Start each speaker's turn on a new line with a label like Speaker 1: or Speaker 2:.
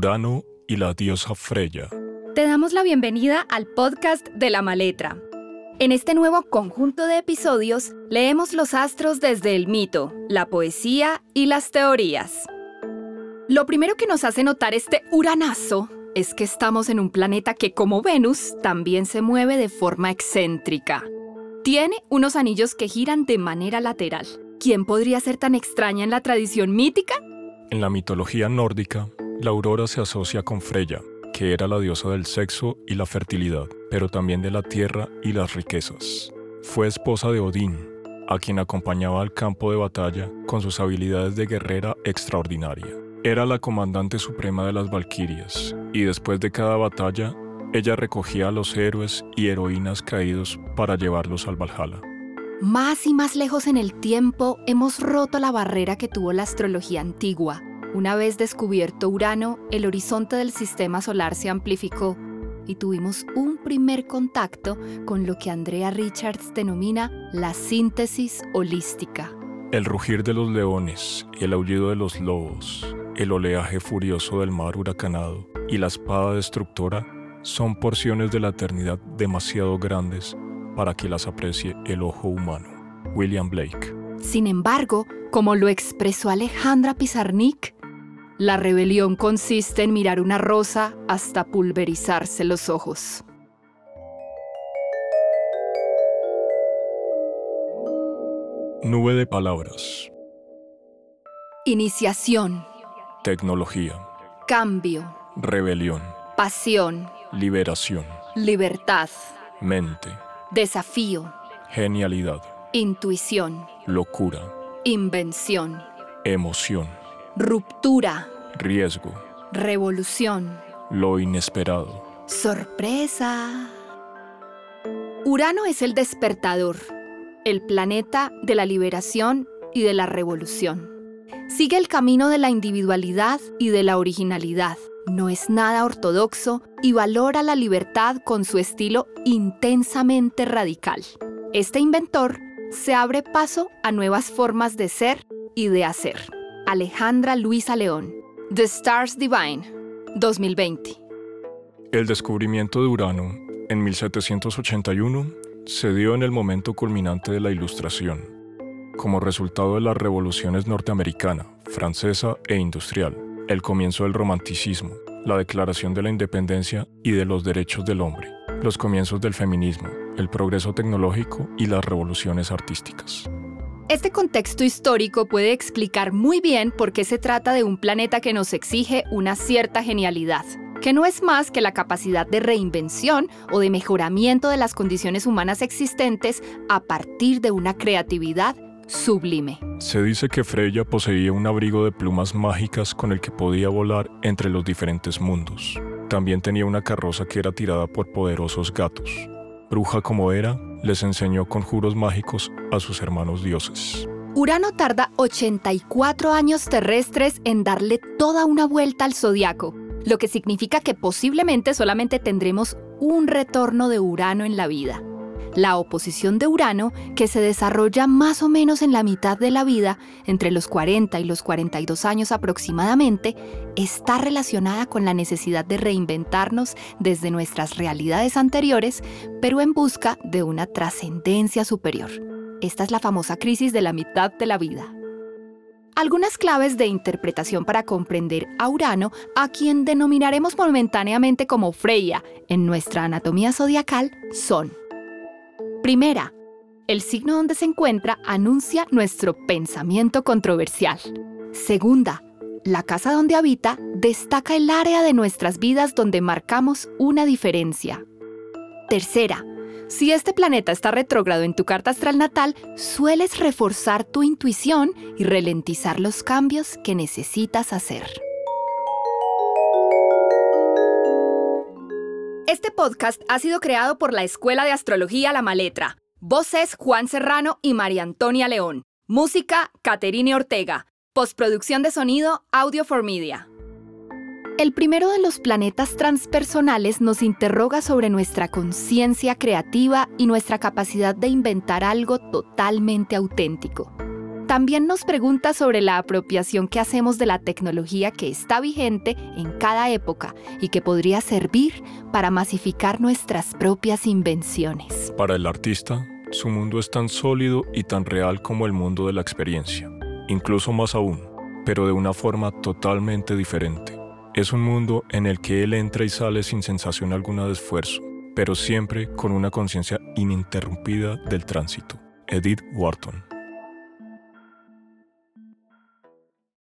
Speaker 1: Urano y la diosa Freya.
Speaker 2: Te damos la bienvenida al podcast de la maletra. En este nuevo conjunto de episodios leemos los astros desde el mito, la poesía y las teorías. Lo primero que nos hace notar este uranazo es que estamos en un planeta que como Venus también se mueve de forma excéntrica. Tiene unos anillos que giran de manera lateral. ¿Quién podría ser tan extraña en la tradición mítica?
Speaker 1: En la mitología nórdica, la aurora se asocia con Freya, que era la diosa del sexo y la fertilidad, pero también de la tierra y las riquezas. Fue esposa de Odín, a quien acompañaba al campo de batalla con sus habilidades de guerrera extraordinaria. Era la comandante suprema de las Valquirias, y después de cada batalla ella recogía a los héroes y heroínas caídos para llevarlos al Valhalla.
Speaker 2: Más y más lejos en el tiempo hemos roto la barrera que tuvo la astrología antigua. Una vez descubierto Urano, el horizonte del sistema solar se amplificó y tuvimos un primer contacto con lo que Andrea Richards denomina la síntesis holística.
Speaker 1: El rugir de los leones, el aullido de los lobos, el oleaje furioso del mar huracanado y la espada destructora son porciones de la eternidad demasiado grandes para que las aprecie el ojo humano. William Blake.
Speaker 2: Sin embargo, como lo expresó Alejandra Pizarnik, la rebelión consiste en mirar una rosa hasta pulverizarse los ojos.
Speaker 1: Nube de palabras.
Speaker 2: Iniciación.
Speaker 1: Tecnología.
Speaker 2: Cambio.
Speaker 1: Rebelión.
Speaker 2: Pasión.
Speaker 1: Liberación.
Speaker 2: Libertad.
Speaker 1: Mente.
Speaker 2: Desafío.
Speaker 1: Genialidad.
Speaker 2: Intuición.
Speaker 1: Locura.
Speaker 2: Invención.
Speaker 1: Emoción.
Speaker 2: Ruptura.
Speaker 1: Riesgo.
Speaker 2: Revolución.
Speaker 1: Lo inesperado.
Speaker 2: Sorpresa. Urano es el despertador, el planeta de la liberación y de la revolución. Sigue el camino de la individualidad y de la originalidad no es nada ortodoxo y valora la libertad con su estilo intensamente radical. Este inventor se abre paso a nuevas formas de ser y de hacer. Alejandra Luisa León, The Stars Divine, 2020.
Speaker 1: El descubrimiento de Urano en 1781 se dio en el momento culminante de la Ilustración, como resultado de las revoluciones norteamericana, francesa e industrial el comienzo del romanticismo, la declaración de la independencia y de los derechos del hombre, los comienzos del feminismo, el progreso tecnológico y las revoluciones artísticas.
Speaker 2: Este contexto histórico puede explicar muy bien por qué se trata de un planeta que nos exige una cierta genialidad, que no es más que la capacidad de reinvención o de mejoramiento de las condiciones humanas existentes a partir de una creatividad sublime.
Speaker 1: Se dice que Freya poseía un abrigo de plumas mágicas con el que podía volar entre los diferentes mundos. También tenía una carroza que era tirada por poderosos gatos. Bruja como era, les enseñó conjuros mágicos a sus hermanos dioses.
Speaker 2: Urano tarda 84 años terrestres en darle toda una vuelta al zodiaco, lo que significa que posiblemente solamente tendremos un retorno de Urano en la vida. La oposición de Urano, que se desarrolla más o menos en la mitad de la vida, entre los 40 y los 42 años aproximadamente, está relacionada con la necesidad de reinventarnos desde nuestras realidades anteriores, pero en busca de una trascendencia superior. Esta es la famosa crisis de la mitad de la vida. Algunas claves de interpretación para comprender a Urano, a quien denominaremos momentáneamente como Freya en nuestra anatomía zodiacal, son Primera, el signo donde se encuentra anuncia nuestro pensamiento controversial. Segunda, la casa donde habita destaca el área de nuestras vidas donde marcamos una diferencia. Tercera, si este planeta está retrógrado en tu carta astral natal, sueles reforzar tu intuición y ralentizar los cambios que necesitas hacer. Este podcast ha sido creado por la Escuela de Astrología La Maletra. Voces Juan Serrano y María Antonia León. Música Caterine Ortega. Postproducción de sonido Audio for Media. El primero de los planetas transpersonales nos interroga sobre nuestra conciencia creativa y nuestra capacidad de inventar algo totalmente auténtico. También nos pregunta sobre la apropiación que hacemos de la tecnología que está vigente en cada época y que podría servir para masificar nuestras propias invenciones.
Speaker 1: Para el artista, su mundo es tan sólido y tan real como el mundo de la experiencia, incluso más aún, pero de una forma totalmente diferente. Es un mundo en el que él entra y sale sin sensación alguna de esfuerzo, pero siempre con una conciencia ininterrumpida del tránsito. Edith Wharton